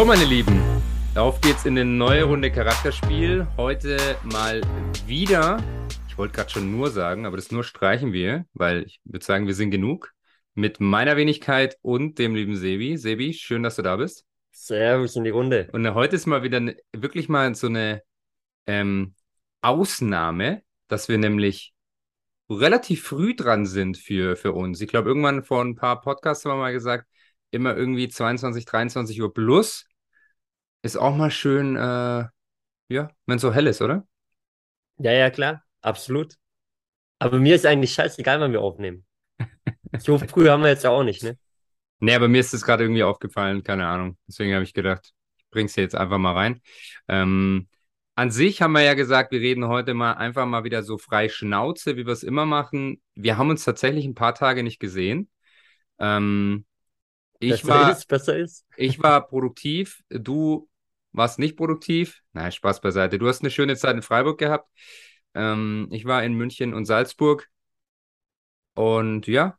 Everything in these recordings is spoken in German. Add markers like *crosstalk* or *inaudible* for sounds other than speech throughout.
So, meine Lieben, auf geht's in eine neue Runde Charakterspiel. Heute mal wieder, ich wollte gerade schon nur sagen, aber das nur streichen wir, weil ich würde sagen, wir sind genug. Mit meiner Wenigkeit und dem lieben Sebi. Sebi, schön, dass du da bist. Servus in die Runde. Und heute ist mal wieder ne, wirklich mal so eine ähm, Ausnahme, dass wir nämlich relativ früh dran sind für, für uns. Ich glaube, irgendwann vor ein paar Podcasts haben wir mal gesagt, immer irgendwie 22, 23 Uhr plus. Ist auch mal schön, äh, ja, wenn es so hell ist, oder? Ja, ja, klar, absolut. Aber mir ist eigentlich scheißegal, wann wir aufnehmen. So *laughs* früh haben wir jetzt ja auch nicht, ne? Nee, aber mir ist das gerade irgendwie aufgefallen, keine Ahnung. Deswegen habe ich gedacht, ich bring's dir jetzt einfach mal rein. Ähm, an sich haben wir ja gesagt, wir reden heute mal einfach mal wieder so frei Schnauze, wie wir es immer machen. Wir haben uns tatsächlich ein paar Tage nicht gesehen. Ähm, ich Besser war, ist, besser ist. ich war produktiv, du warst nicht produktiv. Nein, Spaß beiseite. Du hast eine schöne Zeit in Freiburg gehabt. Ähm, ich war in München und Salzburg. Und ja,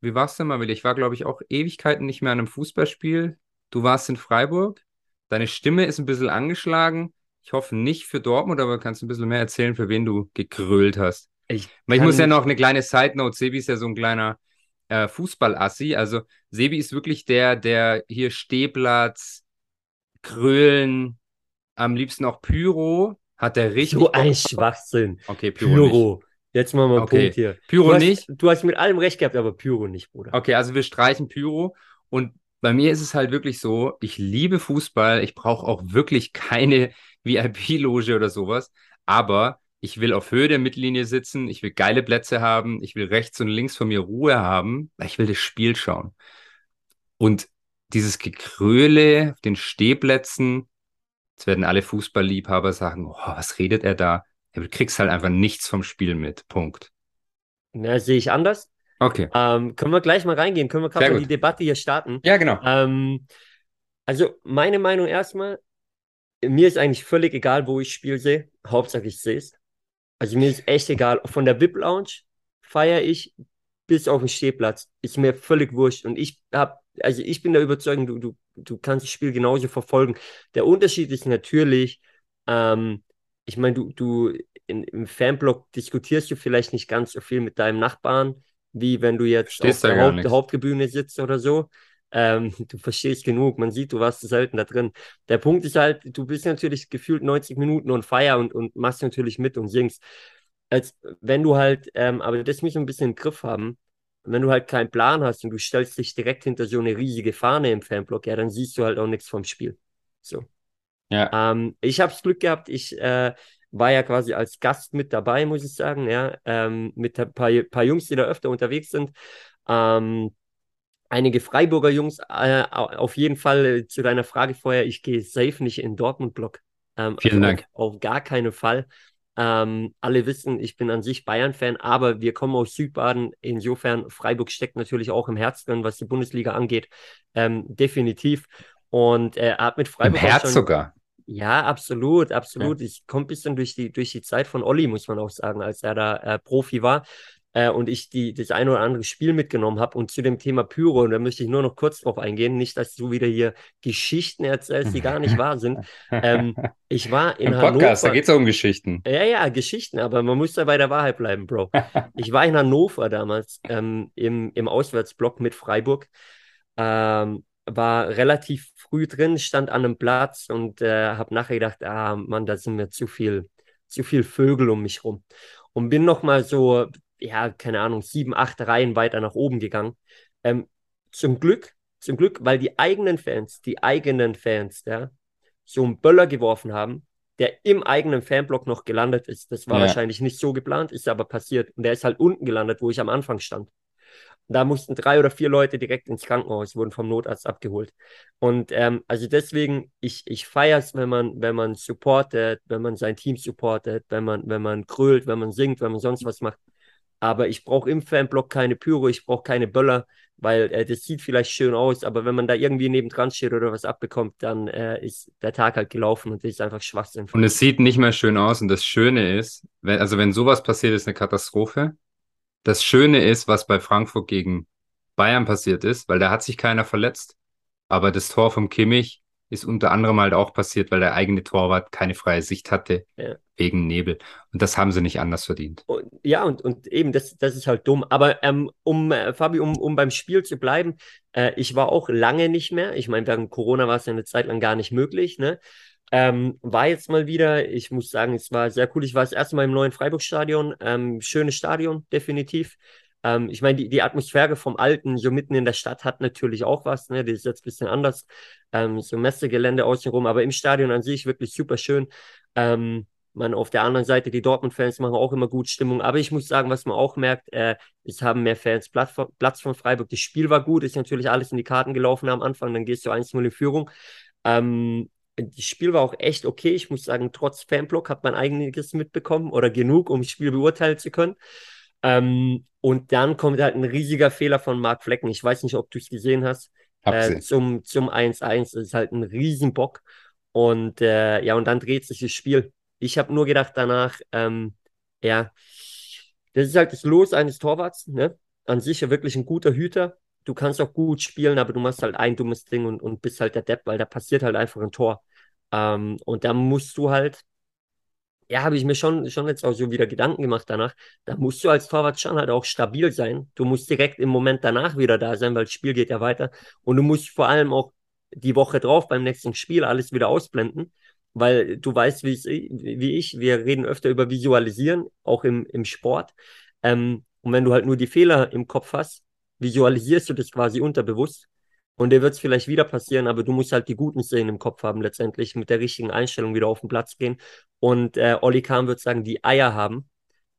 wie war's denn mal wieder? Ich war, glaube ich, auch Ewigkeiten nicht mehr an einem Fußballspiel. Du warst in Freiburg. Deine Stimme ist ein bisschen angeschlagen. Ich hoffe nicht für Dortmund, aber kannst du ein bisschen mehr erzählen, für wen du gegrölt hast. Ich ich muss ja noch eine kleine Side Note. Sebi ist ja so ein kleiner äh, Fußballassi. Also Sebi ist wirklich der, der hier Stehplatz, Krölen, am liebsten auch Pyro, hat der richtig. So ein Schwachsinn. Okay, Pyro, nicht. Pyro. Jetzt machen wir einen Okay. Punkt hier. Pyro du hast, nicht. Du hast mit allem recht gehabt, aber Pyro nicht, Bruder. Okay, also wir streichen Pyro. Und bei mir ist es halt wirklich so, ich liebe Fußball. Ich brauche auch wirklich keine *laughs* VIP-Loge oder sowas. Aber ich will auf Höhe der Mittellinie sitzen. Ich will geile Plätze haben. Ich will rechts und links von mir Ruhe haben. Ich will das Spiel schauen. Und dieses Gekröle auf den Stehplätzen, jetzt werden alle Fußballliebhaber sagen, oh, was redet er da? Du kriegst halt einfach nichts vom Spiel mit. Punkt. Ja, sehe ich anders. Okay. Ähm, können wir gleich mal reingehen? Können wir gerade mal die Debatte hier starten? Ja, genau. Ähm, also meine Meinung erstmal, mir ist eigentlich völlig egal, wo ich Spiel sehe. Hauptsache ich sehe es. Also mir ist echt egal. Von der VIP Lounge feiere ich bis auf den Stehplatz. Ist mir völlig wurscht. Und ich hab, also ich bin der Überzeugung, du, du, du kannst das Spiel genauso verfolgen. Der Unterschied ist natürlich, ähm, ich meine, du, du in, im Fanblock diskutierst du vielleicht nicht ganz so viel mit deinem Nachbarn, wie wenn du jetzt Verstehst auf der Haupt. Haupttribüne sitzt oder so. Ähm, *laughs* du verstehst genug, man sieht, du warst selten da drin. Der Punkt ist halt, du bist natürlich gefühlt 90 Minuten on fire und, und machst natürlich mit und singst. Als wenn du halt, ähm, aber das muss man ein bisschen im Griff haben, wenn du halt keinen Plan hast und du stellst dich direkt hinter so eine riesige Fahne im Fanblock, ja, dann siehst du halt auch nichts vom Spiel. So. Ja. Ähm, ich habe Glück gehabt, ich äh, war ja quasi als Gast mit dabei, muss ich sagen, ja, ähm, mit ein paar, paar Jungs, die da öfter unterwegs sind. Ähm, einige Freiburger Jungs, äh, au- auf jeden Fall äh, zu deiner Frage vorher, ich gehe safe nicht in Dortmund-Block. Ähm, Vielen also Dank. Auf, auf gar keinen Fall. Ähm, alle wissen, ich bin an sich Bayern-Fan, aber wir kommen aus Südbaden. Insofern, Freiburg steckt natürlich auch im Herz drin, was die Bundesliga angeht. Ähm, definitiv. Und äh, hat mit Im Freiburg auch Herz sogar. ja, absolut, absolut. Ich komme ein bisschen durch die, durch die Zeit von Olli, muss man auch sagen, als er da äh, Profi war äh, und ich die, das ein oder andere Spiel mitgenommen habe. Und zu dem Thema Pyro, und da möchte ich nur noch kurz drauf eingehen, nicht, dass du wieder hier Geschichten erzählst, die gar nicht wahr sind. Ähm, ich war in Im Podcast, da Hannover. geht es um Geschichten. Ja, ja, Geschichten, aber man muss da bei der Wahrheit bleiben, Bro. *laughs* Ich war in Hannover damals ähm, im, im Auswärtsblock mit Freiburg. Ähm, war relativ früh drin, stand an einem Platz und äh, habe nachher gedacht, ah Mann, da sind mir zu viel, zu viel Vögel um mich rum. Und bin noch mal so, ja, keine Ahnung, sieben, acht Reihen weiter nach oben gegangen. Ähm, zum Glück, zum Glück, weil die eigenen Fans, die eigenen Fans, ja, so einen Böller geworfen haben, der im eigenen Fanblock noch gelandet ist. Das war Ja. wahrscheinlich nicht so geplant, ist aber passiert. Und der ist halt unten gelandet, wo ich am Anfang stand. Da mussten drei oder vier Leute direkt ins Krankenhaus, wurden vom Notarzt abgeholt. Und ähm, also deswegen, ich, ich feiere es, wenn man, wenn man supportet, wenn man sein Team supportet, wenn man, wenn man krölt, wenn man singt, wenn man sonst was macht. Aber ich brauche im Fanblock keine Pyro, ich brauche keine Böller, weil äh, das sieht vielleicht schön aus, aber wenn man da irgendwie nebendran steht oder was abbekommt, dann äh, ist der Tag halt gelaufen und das ist einfach Schwachsinn. Und es sieht nicht mehr schön aus. Und das Schöne ist, wenn, also wenn sowas passiert, ist eine Katastrophe. Das Schöne ist, was bei Frankfurt gegen Bayern passiert ist, weil da hat sich keiner verletzt. Aber das Tor vom Kimmich ist unter anderem halt auch passiert, weil der eigene Torwart keine freie Sicht hatte ja. wegen Nebel. Und das haben sie nicht anders verdient. Und, ja, und, und eben, das, das ist halt dumm. Aber ähm, um, äh, Fabi, um, um beim Spiel zu bleiben, äh, ich war auch lange nicht mehr. Ich meine, während Corona war es ja eine Zeit lang gar nicht möglich, ne? Ähm, war jetzt mal wieder, ich muss sagen, es war sehr cool. Ich war das erste Mal im neuen Freiburg-Stadion. Ähm, schönes Stadion, definitiv. Ähm, ich meine, die, die Atmosphäre vom Alten, so mitten in der Stadt, hat natürlich auch was. Ne? Die ist jetzt ein bisschen anders. Ähm, so Messegelände außenrum, aber im Stadion an sich wirklich super schön. Ähm, man auf der anderen Seite, die Dortmund-Fans machen auch immer gut Stimmung. Aber ich muss sagen, was man auch merkt, äh, es haben mehr Fans Platz, Platz von Freiburg. Das Spiel war gut, ist natürlich alles in die Karten gelaufen am Anfang, dann gehst du 1-0 in Führung. Ähm, das Spiel war auch echt okay. Ich muss sagen, trotz Fanblock hat man einiges mitbekommen oder genug, um das Spiel beurteilen zu können. Ähm, und dann kommt halt ein riesiger Fehler von Marc Flecken. Ich weiß nicht, ob du es gesehen hast. Äh, zum, zum 1-1. Das ist halt ein Riesenbock. Und äh, ja, und dann dreht sich das Spiel. Ich habe nur gedacht danach, ähm, ja, das ist halt das Los eines Torwarts, ne? An sich ja wirklich ein guter Hüter. Du kannst auch gut spielen, aber du machst halt ein dummes Ding und, und bist halt der Depp, weil da passiert halt einfach ein Tor. Ähm, und da musst du halt ja, habe ich mir schon, schon jetzt auch so wieder Gedanken gemacht danach. Da musst du als Torwart schon halt auch stabil sein. Du musst direkt im Moment danach wieder da sein, weil das Spiel geht ja weiter. Und du musst vor allem auch die Woche drauf beim nächsten Spiel alles wieder ausblenden, weil du weißt, wie, wie ich, wir reden öfter über Visualisieren, auch im, im Sport. Ähm, und wenn du halt nur die Fehler im Kopf hast, visualisierst du das quasi unterbewusst. Und dir wird es vielleicht wieder passieren, aber du musst halt die guten Szenen im Kopf haben, letztendlich mit der richtigen Einstellung wieder auf den Platz gehen. Und äh, Olli Kahn wird sagen, die Eier haben,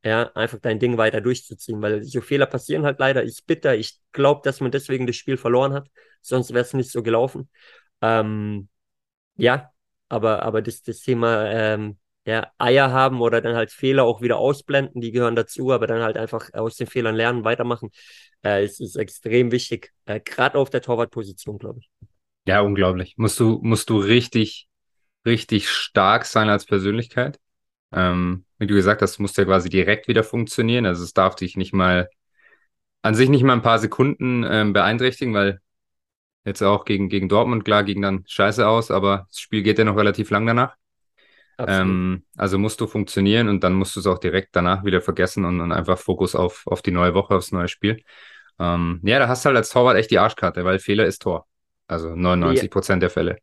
ja, einfach dein Ding weiter durchzuziehen, weil so Fehler passieren halt leider. Ich bitter, ich glaube, dass man deswegen das Spiel verloren hat, sonst wäre es nicht so gelaufen. Ähm, ja, aber, aber das, das Thema ähm, ja, Eier haben oder dann halt Fehler auch wieder ausblenden, die gehören dazu, aber dann halt einfach aus den Fehlern lernen, weitermachen. Äh, es ist extrem wichtig, äh, gerade auf der Torwartposition, glaube ich. Ja, unglaublich. Musst du, musst du richtig, richtig stark sein als Persönlichkeit. Ähm, wie du gesagt hast, musst ja quasi direkt wieder funktionieren. Also es darf dich nicht mal an sich nicht mal ein paar Sekunden ähm, beeinträchtigen, weil jetzt auch gegen, gegen Dortmund, klar, ging dann scheiße aus, aber das Spiel geht ja noch relativ lang danach. Ähm, also musst du funktionieren und dann musst du es auch direkt danach wieder vergessen und, und einfach Fokus auf, auf die neue Woche, aufs neue Spiel. Ähm, ja, da hast du halt als Torwart echt die Arschkarte, weil Fehler ist Tor. Also 99 Prozent ja. der Fälle.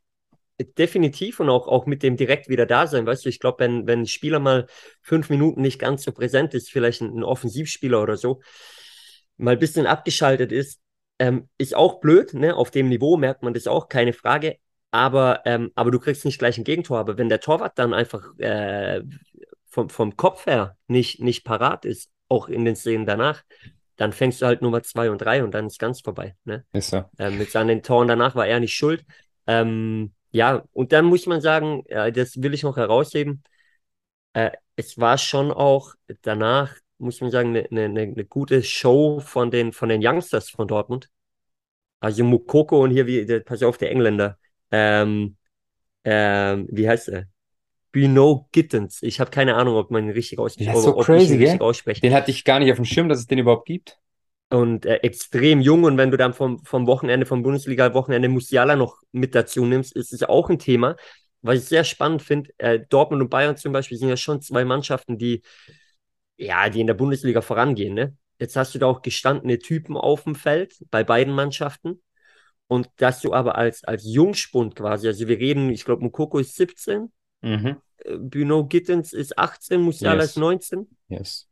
Definitiv und auch, auch mit dem direkt wieder da sein. Weißt du, ich glaube, wenn, wenn ein Spieler mal fünf Minuten nicht ganz so präsent ist, vielleicht ein, ein Offensivspieler oder so, mal ein bisschen abgeschaltet ist, ähm, ist auch blöd. Ne? Auf dem Niveau merkt man das auch, keine Frage aber, ähm, aber du kriegst nicht gleich ein Gegentor. Aber wenn der Torwart dann einfach äh, vom, vom Kopf her nicht, nicht parat ist, auch in den Szenen danach, dann fängst du halt Nummer zwei und drei und dann ist ganz vorbei. Ne? Ist so. Ähm, mit seinen Toren danach war er nicht schuld. Ähm, ja, und dann muss man sagen, äh, das will ich noch herausheben. Äh, es war schon auch danach, muss man sagen, eine ne, ne, ne gute Show von den, von den Youngsters von Dortmund. Also Mukoko und hier, wie, der, pass auf, der Engländer ähm, ähm, wie heißt er? Bino Gittens. Ich habe keine Ahnung, ob man ihn richtig ausspricht. Das ist so crazy, richtig ausspreche. Den hatte ich gar nicht auf dem Schirm, dass es den überhaupt gibt. Und äh, extrem jung. Und wenn du dann vom, vom Wochenende, vom Bundesliga-Wochenende Musiala noch mit dazu nimmst, ist es auch ein Thema. Was ich sehr spannend finde, äh, Dortmund und Bayern zum Beispiel sind ja schon zwei Mannschaften, die, ja, die in der Bundesliga vorangehen. Ne? Jetzt hast du da auch gestandene Typen auf dem Feld bei beiden Mannschaften. Und dass du aber als, als Jungspund quasi, also wir reden, ich glaube, Mukoko ist 17, mhm. Äh, Bruno Gittens ist 18, Musiala yes. ist 19. Yes.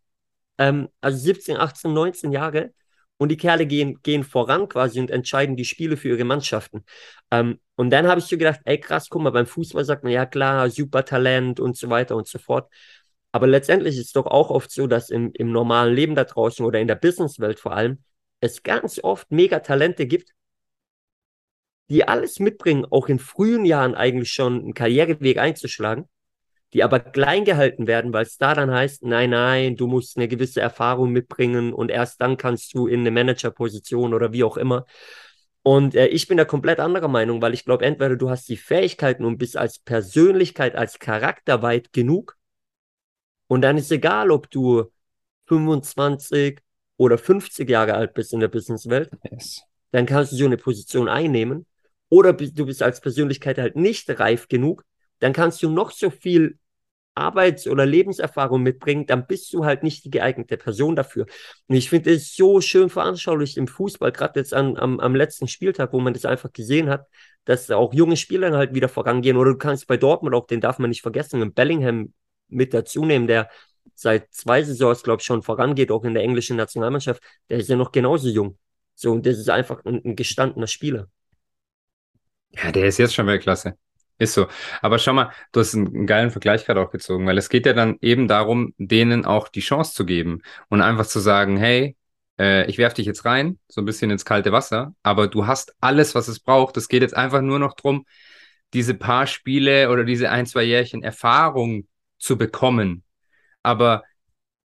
Ähm, also 17, 18, 19 Jahre. Und die Kerle gehen, gehen voran quasi und entscheiden die Spiele für ihre Mannschaften. Ähm, und dann habe ich so gedacht, ey krass, guck mal, beim Fußball sagt man, ja klar, super Talent und so weiter und so fort. Aber letztendlich ist es doch auch oft so, dass im, im normalen Leben da draußen oder in der Businesswelt vor allem es ganz oft mega Talente gibt, die alles mitbringen, auch in frühen Jahren eigentlich schon einen Karriereweg einzuschlagen, die aber klein gehalten werden, weil es da dann heißt, nein, nein, du musst eine gewisse Erfahrung mitbringen und erst dann kannst du in eine Managerposition oder wie auch immer. Und äh, ich bin da komplett anderer Meinung, weil ich glaube, entweder du hast die Fähigkeiten und bist als Persönlichkeit, als Charakter weit genug. Und dann ist egal, ob du 25 oder 50 Jahre alt bist in der Businesswelt. Yes. Dann kannst du so eine Position einnehmen. Oder du bist als Persönlichkeit halt nicht reif genug, dann kannst du noch so viel Arbeits- oder Lebenserfahrung mitbringen, dann bist du halt nicht die geeignete Person dafür. Und ich finde es so schön veranschaulicht im Fußball, gerade jetzt an, am, am letzten Spieltag, wo man das einfach gesehen hat, dass auch junge Spieler halt wieder vorangehen. Oder du kannst bei Dortmund auch, den darf man nicht vergessen, im Bellingham mit dazu nehmen, der seit zwei Saisons, glaube ich, schon vorangeht, auch in der englischen Nationalmannschaft, der ist ja noch genauso jung. So, und das ist einfach ein, ein gestandener Spieler. Ja, der ist jetzt schon Weltklasse. Ist so. Aber schau mal, du hast einen geilen Vergleich gerade auch gezogen, weil es geht ja dann eben darum, denen auch die Chance zu geben und einfach zu sagen, hey, äh, ich werf dich jetzt rein, so ein bisschen ins kalte Wasser, aber du hast alles, was es braucht. Es geht jetzt einfach nur noch drum, diese paar Spiele oder diese ein, zwei Jährchen Erfahrung zu bekommen. Aber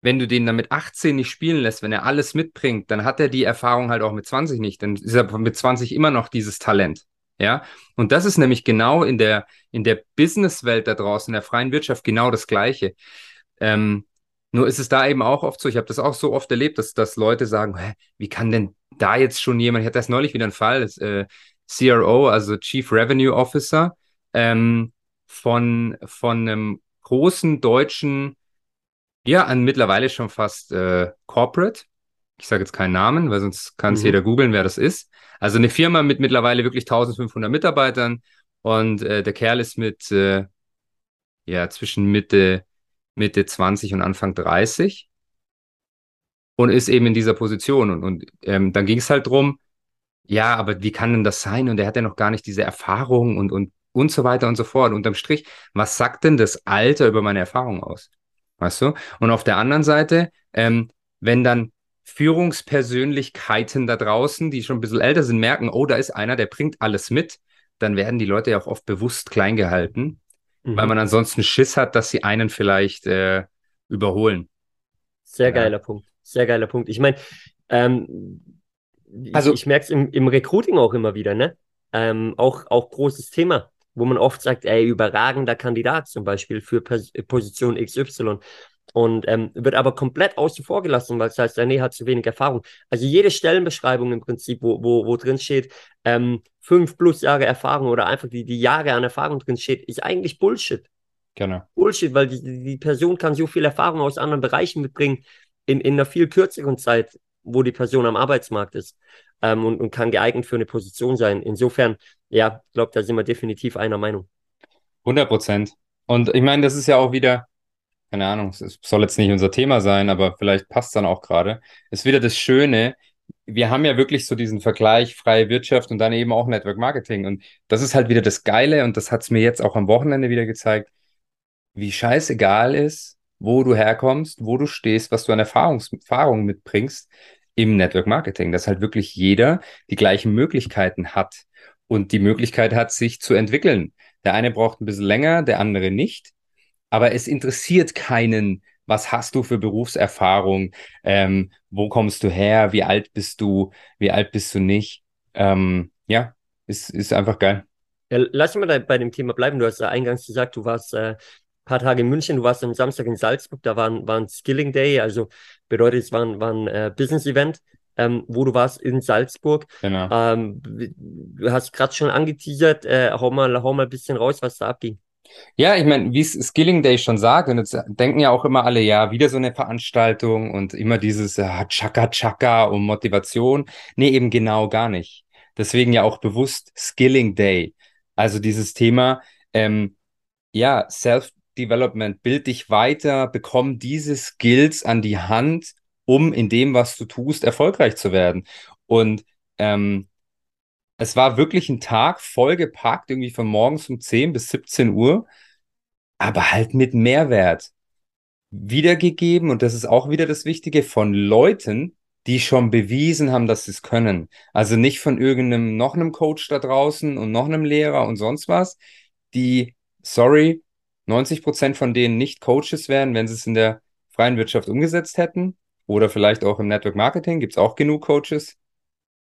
wenn du den dann mit 18 nicht spielen lässt, wenn er alles mitbringt, dann hat er die Erfahrung halt auch mit 20 nicht. Dann ist er mit 20 immer noch dieses Talent. Ja, und das ist nämlich genau in der, in der Businesswelt da draußen, in der freien Wirtschaft, genau das Gleiche. Ähm, nur ist es da eben auch oft so, ich habe das auch so oft erlebt, dass, dass Leute sagen, Hä, wie kann denn da jetzt schon jemand, ich hatte das neulich wieder einen Fall, das, äh, CRO, also Chief Revenue Officer, ähm, von, von einem großen deutschen, ja, an mittlerweile schon fast äh, Corporate, ich sage jetzt keinen Namen, weil sonst kann es mhm. jeder googeln, wer das ist. Also eine Firma mit mittlerweile wirklich 1500 Mitarbeitern und äh, der Kerl ist mit äh, ja zwischen Mitte Mitte 20 und Anfang 30 und ist eben in dieser Position und, und ähm, dann ging es halt drum, ja, aber wie kann denn das sein? Und er hat ja noch gar nicht diese Erfahrung und und und so weiter und so fort. Unterm Strich, was sagt denn das Alter über meine Erfahrung aus? Weißt du? Und auf der anderen Seite, ähm, wenn dann Führungspersönlichkeiten da draußen, die schon ein bisschen älter sind, merken, oh, da ist einer, der bringt alles mit, dann werden die Leute ja auch oft bewusst klein gehalten, mhm. weil man ansonsten Schiss hat, dass sie einen vielleicht äh, überholen. Sehr ja. geiler Punkt. Sehr geiler Punkt. Ich meine, ähm, also ich, ich merke es im, im Recruiting auch immer wieder, ne? Ähm, auch, auch großes Thema, wo man oft sagt, ey, überragender Kandidat zum Beispiel für Pos Position XY und ähm, wird aber komplett außen vor gelassen, weil es heißt, nee, hat zu wenig Erfahrung. Also jede Stellenbeschreibung im Prinzip, wo, wo, wo drin steht, ähm, fünf plus Jahre Erfahrung oder einfach die, die Jahre an Erfahrung drin steht, ist eigentlich Bullshit. Genau. Bullshit, weil die, die Person kann so viel Erfahrung aus anderen Bereichen mitbringen, in, in einer viel kürzeren Zeit, wo die Person am Arbeitsmarkt ist ähm, und, und kann geeignet für eine Position sein. Insofern, ja, ich glaube, da sind wir definitiv einer Meinung. 100 Prozent. Und ich meine, das ist ja auch wieder, keine Ahnung, es soll jetzt nicht unser Thema sein, aber vielleicht passt dann auch gerade, ist wieder das Schöne, wir haben ja wirklich so diesen Vergleich freie Wirtschaft und dann eben auch Network Marketing. Und das ist halt wieder das Geile und das hat es mir jetzt auch am Wochenende wieder gezeigt, wie scheißegal ist, wo du herkommst, wo du stehst, was du an Erfahrungs Erfahrungen mitbringst im Network Marketing, dass halt wirklich jeder die gleichen Möglichkeiten hat und die Möglichkeit hat, sich zu entwickeln. Der eine braucht ein bisschen länger, der andere nicht aber es interessiert keinen, was hast du für Berufserfahrung, ähm, wo kommst du her, wie alt bist du, wie alt bist du nicht. Ähm, ja, ist, ist einfach geil. Ja, lass mal bei dem Thema bleiben. Du hast ja eingangs gesagt, du warst äh, paar Tage in München, du warst am Samstag in Salzburg, da war ein, war ein Skilling Day, also bedeutet, es war ein, war ein äh, Business-Event. Ähm, wo du warst in Salzburg. Genau. Ähm, du hast gerade schon angeteasert, äh, hau, mal, hau mal ein bisschen raus, was da abging. Ja, ich meine, wie es Skilling Day schon sagt, und jetzt denken ja auch immer alle, ja, wieder so eine Veranstaltung und immer dieses ja, Chaka Chaka und Motivation. Nee, eben genau gar nicht. Deswegen ja auch bewusst Skilling Day. Also dieses Thema, ähm, ja, Self-Development, bild dich weiter, bekomm diese Skills an die Hand, um in dem, was du tust, erfolgreich zu werden. Und ähm, es war wirklich ein Tag vollgepackt, irgendwie von morgens um 10 bis 17 Uhr, aber halt mit Mehrwert wiedergegeben. Und das ist auch wieder das Wichtige von Leuten, die schon bewiesen haben, dass sie es können. Also nicht von irgendeinem noch einem Coach da draußen und noch einem Lehrer und sonst was, die, sorry, 90 Prozent von denen nicht Coaches wären, wenn sie es in der freien Wirtschaft umgesetzt hätten. Oder vielleicht auch im Network Marketing gibt es auch genug Coaches.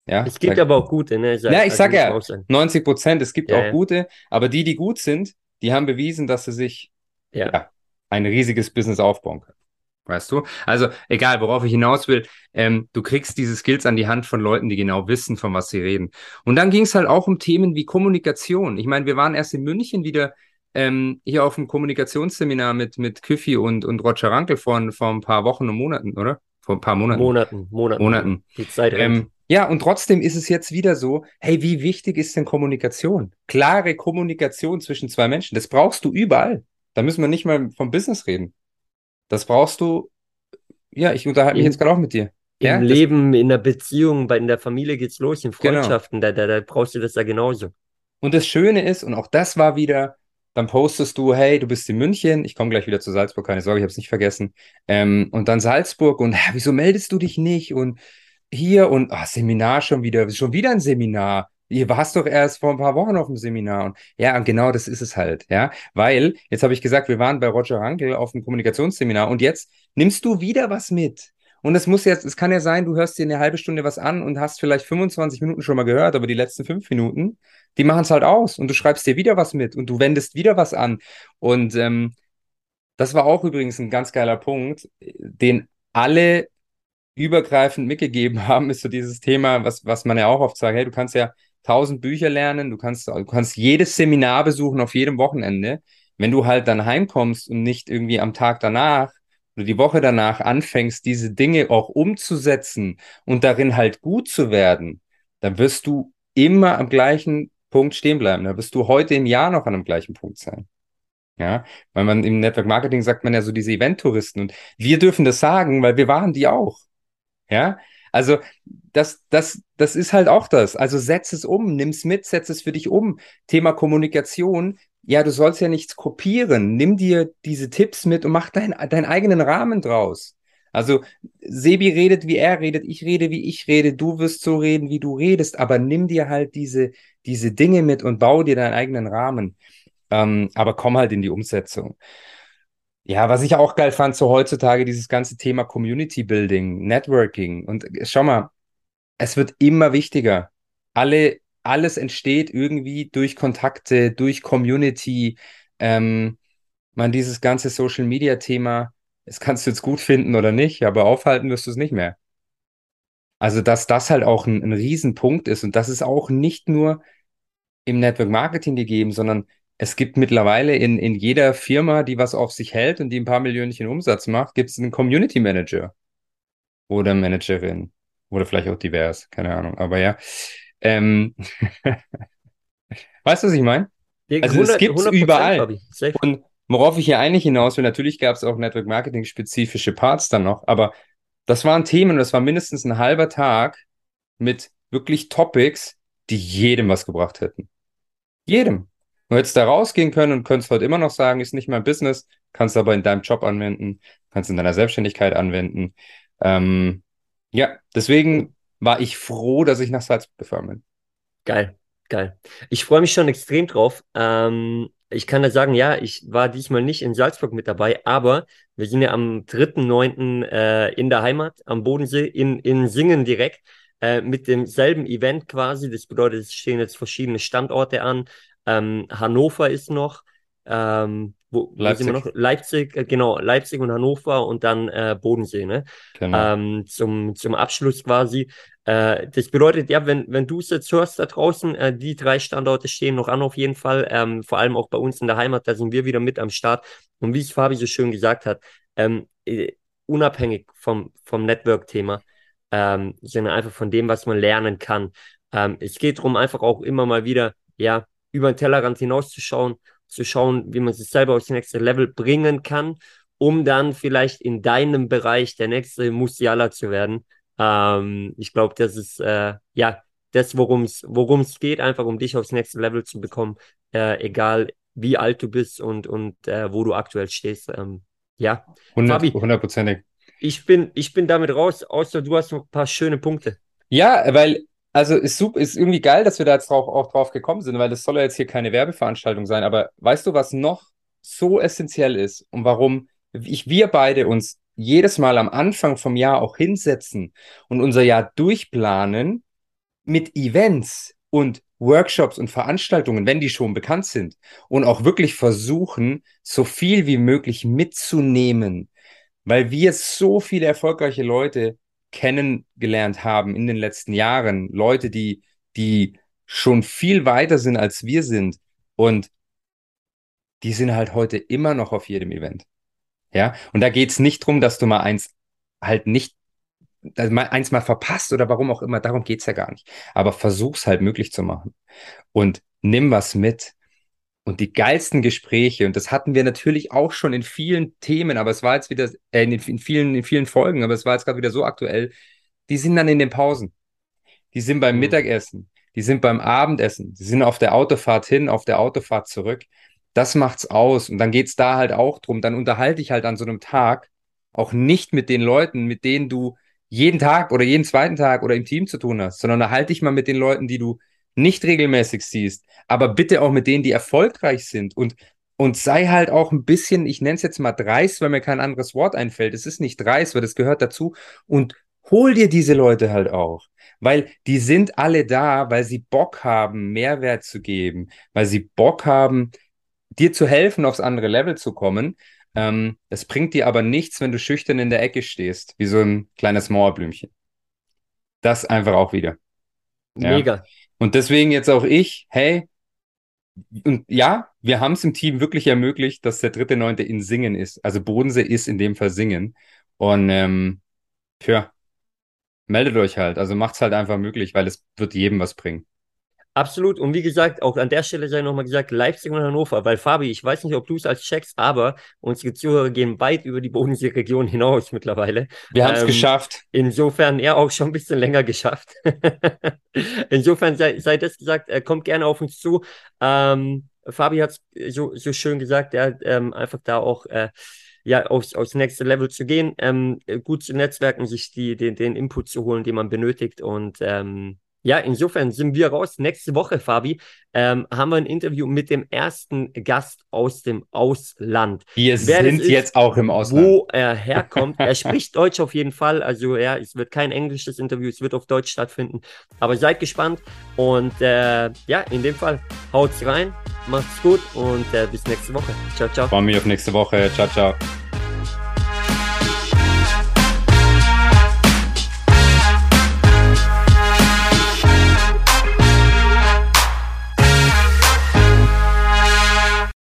Ja, es gibt sag, aber auch gute, ne? Sag, ja, ich also sag ja, 90 Prozent, es gibt ja, auch ja. gute, aber die, die gut sind, die haben bewiesen, dass sie sich ja. ja ein riesiges Business aufbauen können. Weißt du? Also, egal, worauf ich hinaus will, ähm, du kriegst diese Skills an die Hand von Leuten, die genau wissen, von was sie reden. Und dann ging es halt auch um Themen wie Kommunikation. Ich meine, wir waren erst in München wieder ähm, hier auf dem Kommunikationsseminar mit, mit Küffi und, und Roger Rankel vor, vor ein paar Wochen und Monaten, oder? Vor ein paar Monaten. Monaten, Monaten. Monaten. Die Zeit rennt. Ähm, ja, und trotzdem ist es jetzt wieder so, hey, wie wichtig ist denn Kommunikation? Klare Kommunikation zwischen zwei Menschen, das brauchst du überall. Da müssen wir nicht mal vom Business reden. Das brauchst du, ja, ich unterhalte mich In- jetzt gerade auch mit dir. Im Ja, das- Leben, in der Beziehung, bei, in der Familie geht's los, in Genau. Freundschaften, da, da, da brauchst du das ja genauso. Und das Schöne ist, und auch das war wieder, dann postest du, hey, du bist in München, ich komme gleich wieder zu Salzburg, keine Sorge, ich habe es nicht vergessen. Ähm, und dann Salzburg und hä, wieso meldest du dich nicht? Und hier und ah, Seminar schon wieder, schon wieder ein Seminar. Ihr warst doch erst vor ein paar Wochen auf dem Seminar. Und ja, genau das ist es halt, ja. Weil, jetzt habe ich gesagt, wir waren bei Roger Rankel auf dem Kommunikationsseminar und jetzt nimmst du wieder was mit. Und es muss jetzt, es kann ja sein, du hörst dir eine halbe Stunde was an und hast vielleicht 25 Minuten schon mal gehört, aber die letzten fünf Minuten, die machen es halt aus und du schreibst dir wieder was mit und du wendest wieder was an. Und ähm, das war auch übrigens ein ganz geiler Punkt, den alle übergreifend mitgegeben *laughs* haben, ist so dieses Thema, was, was man ja auch oft sagt, hey, du kannst ja tausend Bücher lernen, du kannst, du kannst jedes Seminar besuchen auf jedem Wochenende. Wenn du halt dann heimkommst und nicht irgendwie am Tag danach oder die Woche danach anfängst, diese Dinge auch umzusetzen und darin halt gut zu werden, dann wirst du immer am gleichen Punkt stehen bleiben. Da wirst du heute im Jahr noch an dem gleichen Punkt sein. Ja, weil man im Network Marketing sagt man ja so diese Event-Touristen und wir dürfen das sagen, weil wir waren die auch. Ja, also das, das, das ist halt auch das. Also setz es um, nimm's mit, setz es für dich um. Thema Kommunikation. Ja, du sollst ja nichts kopieren. Nimm dir diese Tipps mit und mach dein, deinen eigenen Rahmen draus. Also Sebi redet, wie er redet, ich rede, wie ich rede, du wirst so reden, wie du redest, aber nimm dir halt diese, diese Dinge mit und bau dir deinen eigenen Rahmen. Ähm, aber komm halt in die Umsetzung. Ja, was ich auch geil fand, so heutzutage dieses ganze Thema Community Building, Networking. Und schau mal, es wird immer wichtiger. Alle, alles entsteht irgendwie durch Kontakte, durch Community. Ähm, man, dieses ganze Social Media Thema, das kannst du jetzt gut finden oder nicht, aber aufhalten wirst du es nicht mehr. Also, dass das halt auch ein, ein Riesenpunkt ist und das ist auch nicht nur im Network Marketing gegeben, sondern es gibt mittlerweile in, in jeder Firma, die was auf sich hält und die ein paar Millionchen Umsatz macht, gibt es einen Community Manager oder Managerin oder vielleicht auch divers, keine Ahnung. Aber ja, ähm, *laughs* weißt du, was ich meine? Also es gibt's 100%, überall. Und worauf ich hier eigentlich hinaus will, natürlich gab es auch Network Marketing spezifische Parts dann noch, aber das waren Themen, das war mindestens ein halber Tag mit wirklich Topics, die jedem was gebracht hätten. Jedem. Du hättest da rausgehen können und könntest heute immer noch sagen, ist nicht mein Business, kannst aber in deinem Job anwenden, kannst in deiner Selbstständigkeit anwenden. Ähm, ja, deswegen war ich froh, dass ich nach Salzburg gefahren bin. Geil, geil. Ich freue mich schon extrem drauf. Ähm, ich kann da sagen, ja, ich war diesmal nicht in Salzburg mit dabei, aber wir sind ja am 3.9. Äh, in der Heimat, am Bodensee, in, in Singen direkt, äh, mit demselben Event quasi. Das bedeutet, es stehen jetzt verschiedene Standorte an. Ähm, Hannover ist noch. Ähm, wo, wo sind wir Leipzig. noch? Leipzig, äh, genau, Leipzig und Hannover und dann äh, Bodensee, ne? Genau. ähm, zum, zum Abschluss quasi. Äh, das bedeutet, ja, wenn, wenn du es jetzt hörst da draußen, äh, die drei Standorte stehen noch an auf jeden Fall, ähm, vor allem auch bei uns in der Heimat, da sind wir wieder mit am Start. Und wie es Fabi so schön gesagt hat, ähm, äh, unabhängig vom, vom Network-Thema, ähm, sondern einfach von dem, was man lernen kann. Ähm, es geht darum, einfach auch immer mal wieder, ja, über den Tellerrand hinauszuschauen, zu schauen, wie man sich selber aufs nächste Level bringen kann, um dann vielleicht in deinem Bereich der nächste Musiala zu werden. Ähm, ich glaube, das ist äh, ja das, worum es worum es geht, einfach um dich aufs nächste Level zu bekommen, äh, egal wie alt du bist und und äh, wo du aktuell stehst. Ähm, ja, Fabi. Hundertprozentig. ich bin ich bin damit raus, außer du hast noch ein paar schöne Punkte. Ja, weil, also ist super, ist irgendwie geil, dass wir da jetzt drauf, auch drauf gekommen sind, weil das soll ja jetzt hier keine Werbeveranstaltung sein. Aber weißt du, was noch so essentiell ist und warum ich, wir beide uns jedes Mal am Anfang vom Jahr auch hinsetzen und unser Jahr durchplanen mit Events und Workshops und Veranstaltungen, wenn die schon bekannt sind und auch wirklich versuchen, so viel wie möglich mitzunehmen, weil wir so viele erfolgreiche Leute kennengelernt haben in den letzten Jahren. Leute, die, die schon viel weiter sind, als wir sind. Und die sind halt heute immer noch auf jedem Event. Ja, und da geht es nicht darum, dass du mal eins halt nicht, mal eins mal verpasst oder warum auch immer, darum geht es ja gar nicht. Aber versuch's halt möglich zu machen. Und nimm was mit. Und die geilsten Gespräche, und das hatten wir natürlich auch schon in vielen Themen, aber es war jetzt wieder, äh, in, in, vielen, in vielen Folgen, aber es war jetzt gerade wieder so aktuell, die sind dann in den Pausen. Die sind beim mhm. Mittagessen, die sind beim Abendessen, die sind auf der Autofahrt hin, auf der Autofahrt zurück. Das macht's aus. Und dann geht's da halt auch drum. Dann unterhalte ich halt an so einem Tag auch nicht mit den Leuten, mit denen du jeden Tag oder jeden zweiten Tag oder im Team zu tun hast, sondern da halte ich mal mit den Leuten, die du nicht regelmäßig siehst, aber bitte auch mit denen, die erfolgreich sind und und sei halt auch ein bisschen, ich nenne es jetzt mal dreist, weil mir kein anderes Wort einfällt. Es ist nicht dreist, weil das gehört dazu. Und hol dir diese Leute halt auch, weil die sind alle da, weil sie Bock haben, Mehrwert zu geben, weil sie Bock haben, dir zu helfen, aufs andere Level zu kommen. Ähm, das bringt dir aber nichts, wenn du schüchtern in der Ecke stehst, wie so ein kleines Mauerblümchen. Das einfach auch wieder. Ja. Und deswegen jetzt auch ich, hey, und ja, wir haben es im Team wirklich ermöglicht, dass der dritte Neunte in Singen ist. Also Bodensee ist in dem Fall Singen. Und ähm, tja, meldet euch halt. Also macht's halt einfach möglich, weil es wird jedem was bringen. Absolut. Und wie gesagt, auch an der Stelle sei nochmal gesagt, Leipzig und Hannover, weil Fabi, ich weiß nicht, ob du es als checkst, aber unsere Zuhörer gehen weit über die Bodensee-Region *laughs* hinaus mittlerweile. Wir haben es ähm, geschafft. Insofern, er auch schon ein bisschen länger geschafft. *laughs* insofern sei, sei das gesagt, er kommt gerne auf uns zu. Ähm, Fabi hat es so, so schön gesagt, er ähm, einfach da auch äh, ja, aufs, aufs nächste Level zu gehen, ähm, gut zu netzwerken, sich die, den, den Input zu holen, den man benötigt und ähm, ja, insofern sind wir raus. Nächste Woche, Fabi, ähm, haben wir ein Interview mit dem ersten Gast aus dem Ausland. Wir Wer sind ist, jetzt auch im Ausland. Wo er herkommt. er *laughs* spricht Deutsch auf jeden Fall. Also ja, es wird kein englisches Interview, es wird auf Deutsch stattfinden. Aber seid gespannt. Und äh, ja, in dem Fall haut's rein, macht's gut und äh, bis nächste Woche. Ciao, ciao. Freue mich auf nächste Woche. Ciao, ciao.